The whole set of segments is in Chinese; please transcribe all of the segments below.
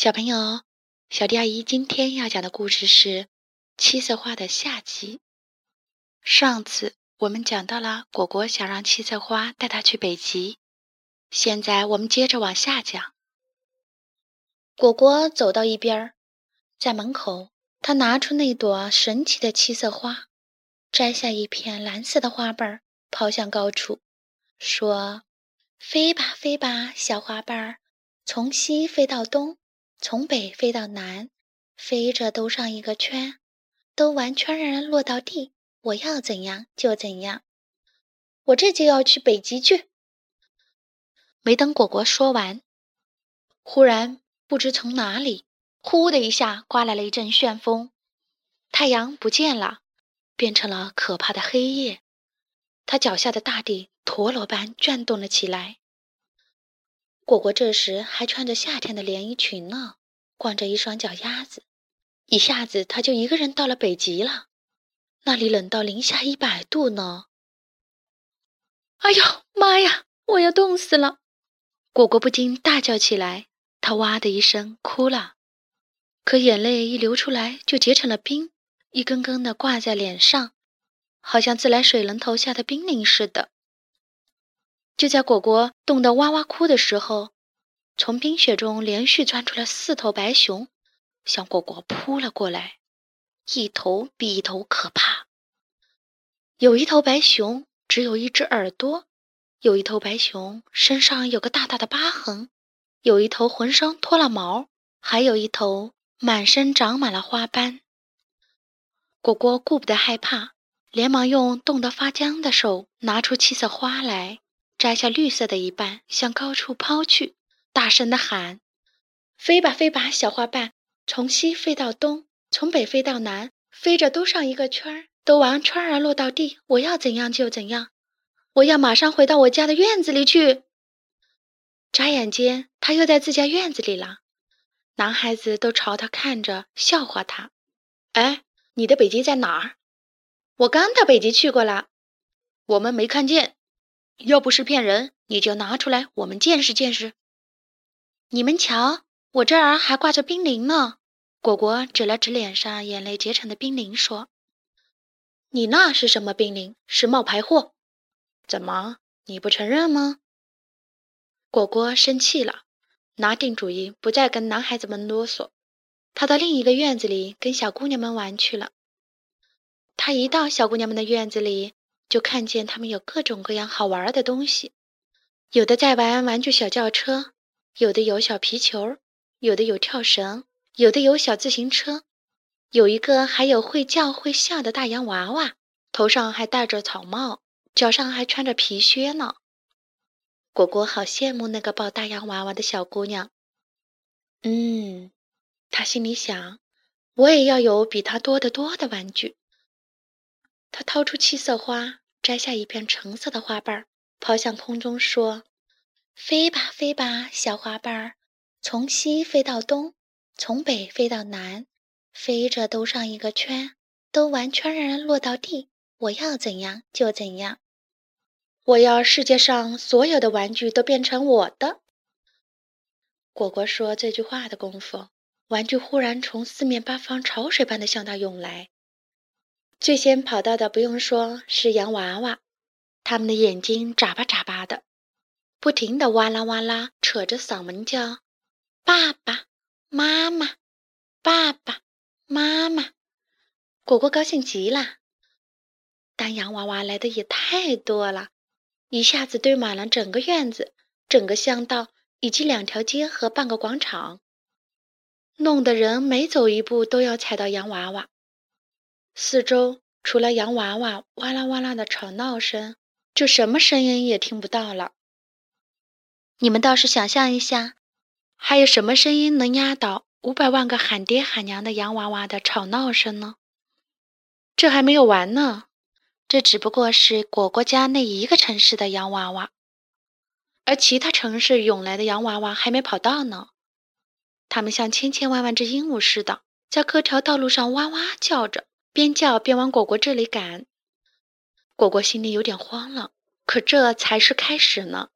小朋友，小迪阿姨今天要讲的故事是《七色花的下集》。上次我们讲到了果果想让七色花带他去北极，现在我们接着往下讲。果果走到一边，在门口，他拿出那朵神奇的七色花，摘下一片蓝色的花瓣，抛向高处，说：“飞吧，飞吧，小花瓣儿，从西飞到东。”从北飞到南，飞着兜上一个圈，兜完圈儿落到地。我要怎样就怎样。我这就要去北极去。没等果果说完，忽然不知从哪里，呼的一下刮来了一阵旋风，太阳不见了，变成了可怕的黑夜。他脚下的大地陀螺般转动了起来。果果这时还穿着夏天的连衣裙呢，光着一双脚丫子，一下子他就一个人到了北极了，那里冷到零下一百度呢。哎呦妈呀，我要冻死了！果果不禁大叫起来，他哇的一声哭了，可眼泪一流出来就结成了冰，一根根的挂在脸上，好像自来水龙头下的冰凌似的。就在果果冻得哇哇哭的时候，从冰雪中连续钻出了四头白熊，向果果扑了过来，一头比一头可怕。有一头白熊只有一只耳朵，有一头白熊身上有个大大的疤痕，有一头浑身脱了毛，还有一头满身长满了花斑。果果顾不得害怕，连忙用冻得发僵的手拿出七色花来。摘下绿色的一半，向高处抛去，大声的喊：“飞吧，飞吧，小花瓣，从西飞到东，从北飞到南，飞着兜上一个圈儿，兜完圈儿落到地。我要怎样就怎样，我要马上回到我家的院子里去。”眨眼间，他又在自家院子里了。男孩子都朝他看着，笑话他：“哎，你的北极在哪儿？我刚到北极去过了，我们没看见。”要不是骗人，你就拿出来，我们见识见识。你们瞧，我这儿还挂着冰凌呢。果果指了指脸上眼泪结成的冰凌，说：“你那是什么冰凌？是冒牌货？怎么你不承认吗？”果果生气了，拿定主意不再跟男孩子们啰嗦，他到另一个院子里跟小姑娘们玩去了。他一到小姑娘们的院子里。就看见他们有各种各样好玩的东西，有的在玩玩具小轿车，有的有小皮球，有的有跳绳，有的有小自行车，有一个还有会叫会笑的大洋娃娃，头上还戴着草帽，脚上还穿着皮靴呢。果果好羡慕那个抱大洋娃娃的小姑娘。嗯，他心里想，我也要有比她多得多的玩具。他掏出七色花，摘下一片橙色的花瓣儿，抛向空中，说：“飞吧，飞吧，小花瓣儿，从西飞到东，从北飞到南，飞着兜上一个圈，兜完圈儿落到地。我要怎样就怎样，我要世界上所有的玩具都变成我的。”果果说这句话的功夫，玩具忽然从四面八方潮水般的向他涌来。最先跑到的不用说是洋娃娃，他们的眼睛眨巴眨巴的，不停的哇啦哇啦，扯着嗓门叫：“爸爸妈妈，爸爸妈妈！”果果高兴极了。但洋娃娃来的也太多了，一下子堆满了整个院子、整个巷道以及两条街和半个广场，弄得人每走一步都要踩到洋娃娃。四周除了洋娃娃哇啦哇啦的吵闹声，就什么声音也听不到了。你们倒是想象一下，还有什么声音能压倒五百万个喊爹喊娘的洋娃娃的吵闹声呢？这还没有完呢，这只不过是果果家那一个城市的洋娃娃，而其他城市涌来的洋娃娃还没跑到呢。他们像千千万万只鹦鹉似的，在各条道路上哇哇叫着。边叫边往果果这里赶，果果心里有点慌了。可这才是开始呢。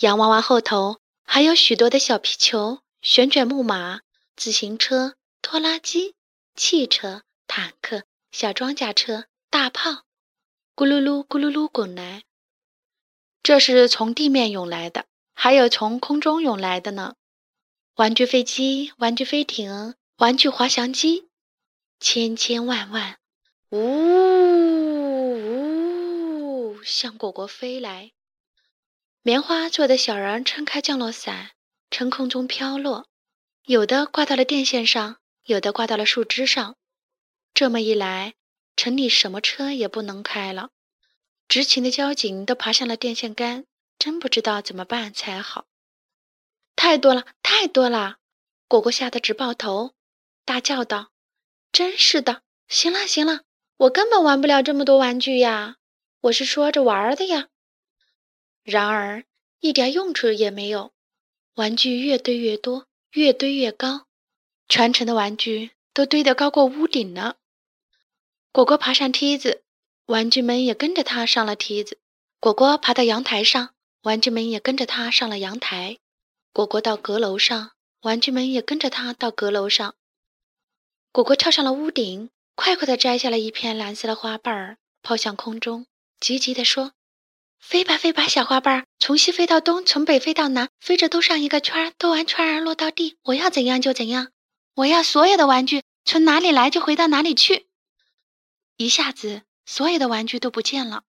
洋娃娃后头还有许多的小皮球、旋转木马、自行车、拖拉机、汽车、坦克、小装甲车、大炮，咕噜噜咕噜噜滚来。这是从地面涌来的，还有从空中涌来的呢。玩具飞机、玩具飞艇、玩具滑翔机，千千万万，呜呜，向果果飞来。棉花做的小人撑开降落伞，从空中飘落，有的挂到了电线上，有的挂到了树枝上。这么一来，城里什么车也不能开了。执勤的交警都爬上了电线杆，真不知道怎么办才好。太多了，太多了！果果吓得直抱头，大叫道：“真是的！行了，行了，我根本玩不了这么多玩具呀！我是说着玩的呀。”然而，一点用处也没有。玩具越堆越多，越堆越高，全城的玩具都堆得高过屋顶了。果果爬上梯子，玩具们也跟着他上了梯子。果果爬到阳台上，玩具们也跟着他上了阳台。果果到阁楼上，玩具们也跟着他到阁楼上。果果跳上了屋顶，快快地摘下了一片蓝色的花瓣儿，抛向空中，急急地说。飞吧飞吧，小花瓣儿，从西飞到东，从北飞到南，飞着兜上一个圈儿，兜完圈儿落到地。我要怎样就怎样，我要所有的玩具从哪里来就回到哪里去。一下子，所有的玩具都不见了。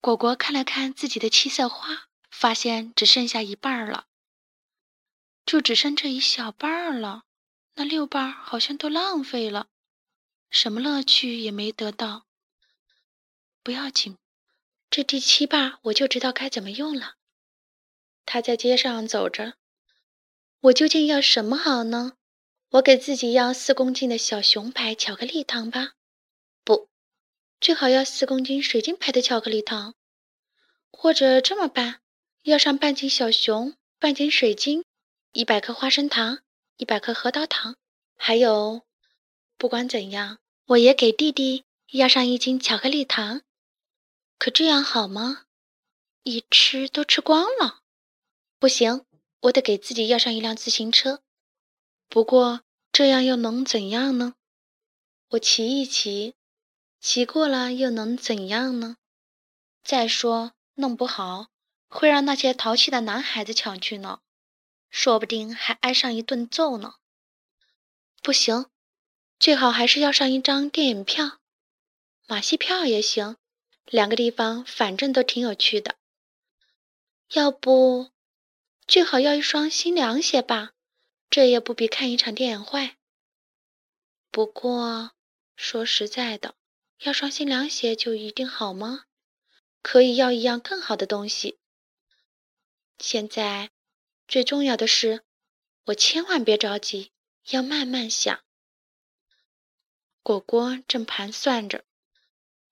果果看了看自己的七色花，发现只剩下一半儿了，就只剩这一小半儿了。那六瓣好像都浪费了，什么乐趣也没得到。不要紧。这第七瓣我就知道该怎么用了。他在街上走着，我究竟要什么好呢？我给自己要四公斤的小熊牌巧克力糖吧？不，最好要四公斤水晶牌的巧克力糖。或者这么办，要上半斤小熊，半斤水晶，一百颗花生糖，一百颗核桃糖，还有，不管怎样，我也给弟弟要上一斤巧克力糖。可这样好吗？一吃都吃光了，不行，我得给自己要上一辆自行车。不过这样又能怎样呢？我骑一骑，骑过了又能怎样呢？再说，弄不好会让那些淘气的男孩子抢去呢，说不定还挨上一顿揍呢。不行，最好还是要上一张电影票，马戏票也行。两个地方反正都挺有趣的，要不最好要一双新凉鞋吧，这也不比看一场电影坏。不过说实在的，要双新凉鞋就一定好吗？可以要一样更好的东西。现在最重要的是，我千万别着急，要慢慢想。果果正盘算着。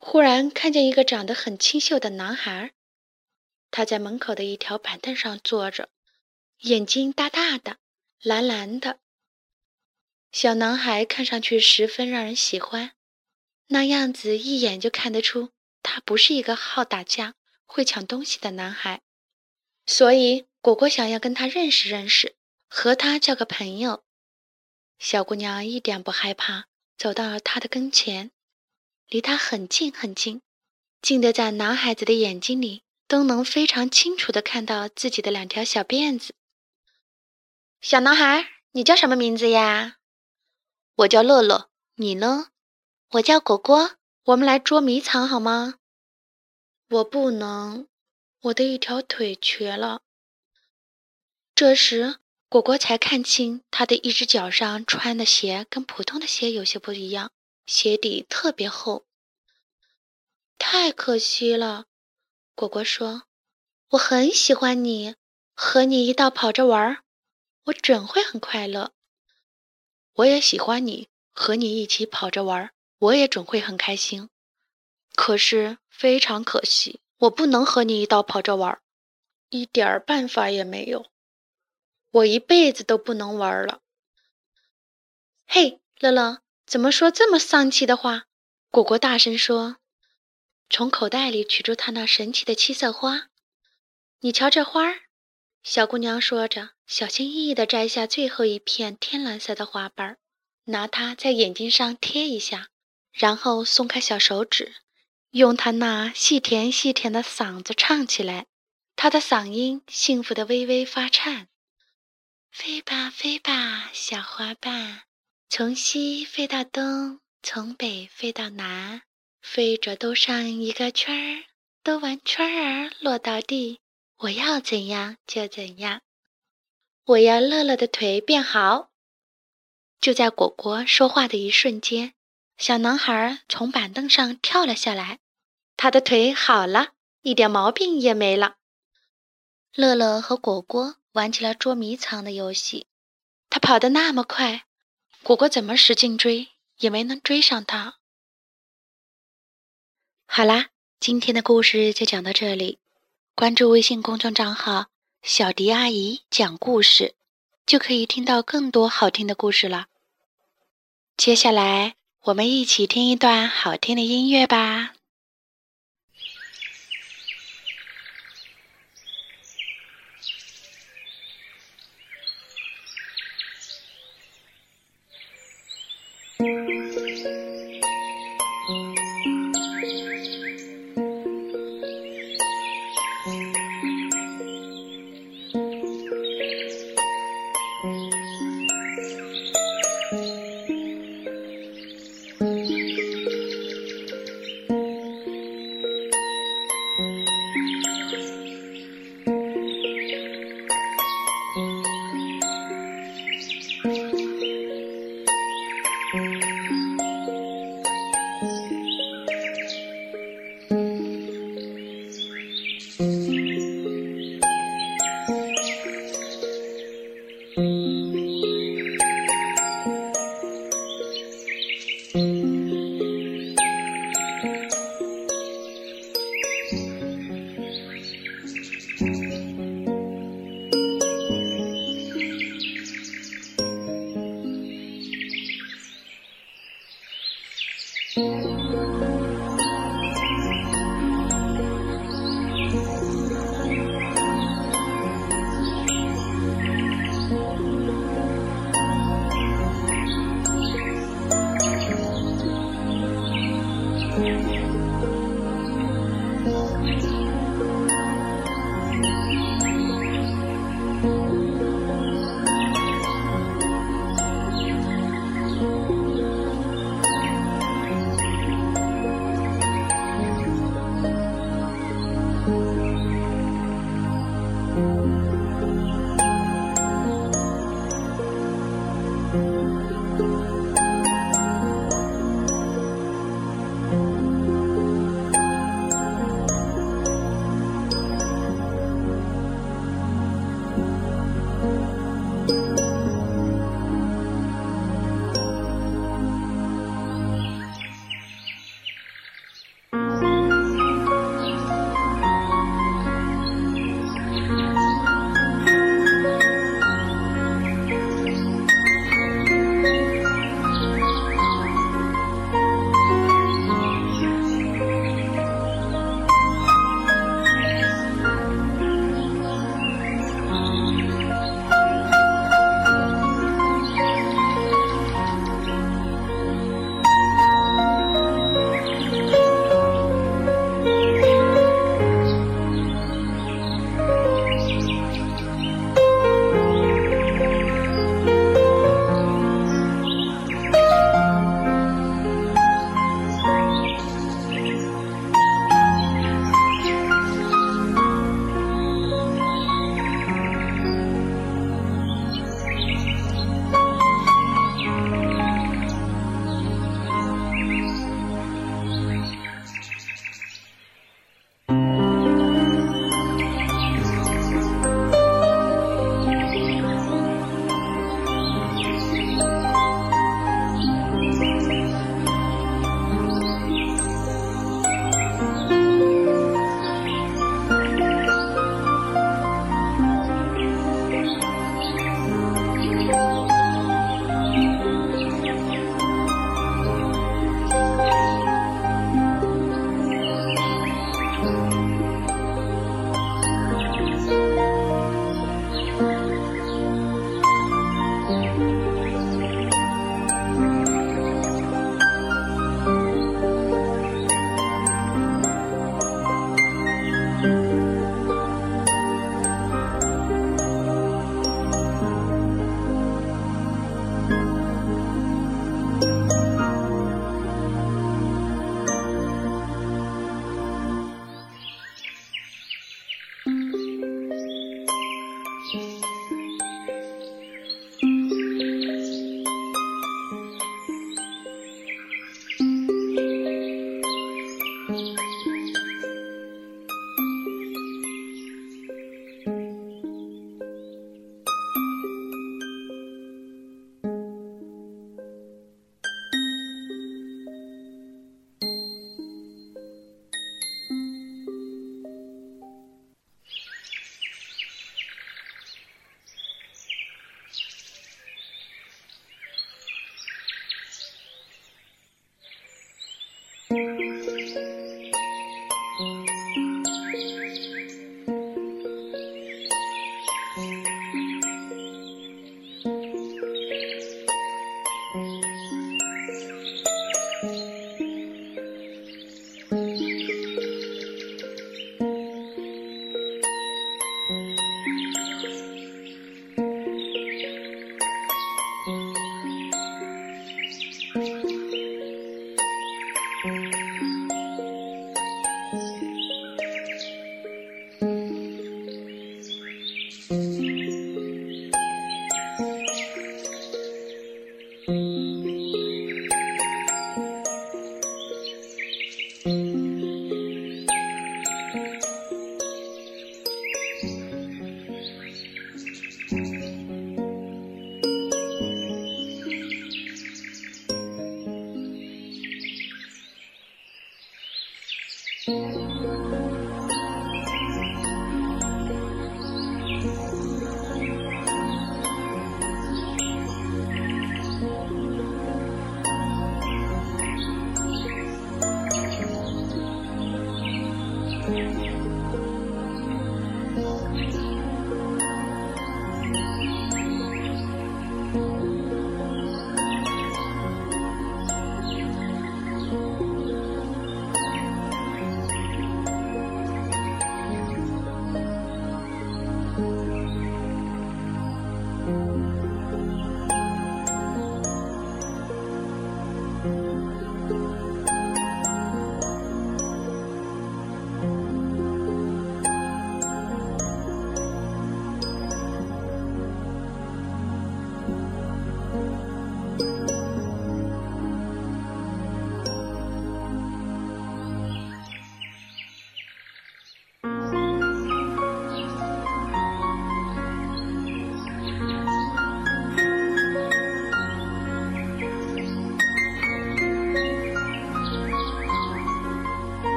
忽然看见一个长得很清秀的男孩，他在门口的一条板凳上坐着，眼睛大大的，蓝蓝的。小男孩看上去十分让人喜欢，那样子一眼就看得出他不是一个好打架、会抢东西的男孩。所以果果想要跟他认识认识，和他交个朋友。小姑娘一点不害怕，走到了他的跟前。离他很近很近，近得在男孩子的眼睛里都能非常清楚地看到自己的两条小辫子。小男孩，你叫什么名字呀？我叫乐乐，你呢？我叫果果。我们来捉迷藏好吗？我不能，我的一条腿瘸了。这时，果果才看清他的一只脚上穿的鞋跟普通的鞋有些不一样。鞋底特别厚，太可惜了。果果说：“我很喜欢你，和你一道跑着玩儿，我准会很快乐。我也喜欢你，和你一起跑着玩儿，我也准会很开心。可是非常可惜，我不能和你一道跑着玩儿，一点儿办法也没有。我一辈子都不能玩了。”嘿，乐乐。怎么说这么丧气的话？果果大声说，从口袋里取出他那神奇的七色花。你瞧这花儿，小姑娘说着，小心翼翼地摘下最后一片天蓝色的花瓣，拿它在眼睛上贴一下，然后松开小手指，用她那细甜细甜的嗓子唱起来。她的嗓音幸福的微微发颤。飞吧，飞吧，小花瓣，从西飞到东，从北飞到南，飞着兜上一个圈儿，兜完圈儿落到地。我要怎样就怎样，我要乐乐的腿变好。就在果果说话的一瞬间，小男孩从板凳上跳了下来，他的腿好了，一点毛病也没了。乐乐和果果玩起了捉迷藏的游戏，他跑得那么快，果果怎么使劲追也没能追上他。好啦，今天的故事就讲到这里。关注微信公众账号“小迪阿姨讲故事”，就可以听到更多好听的故事了。接下来，我们一起听一段好听的音乐吧。Música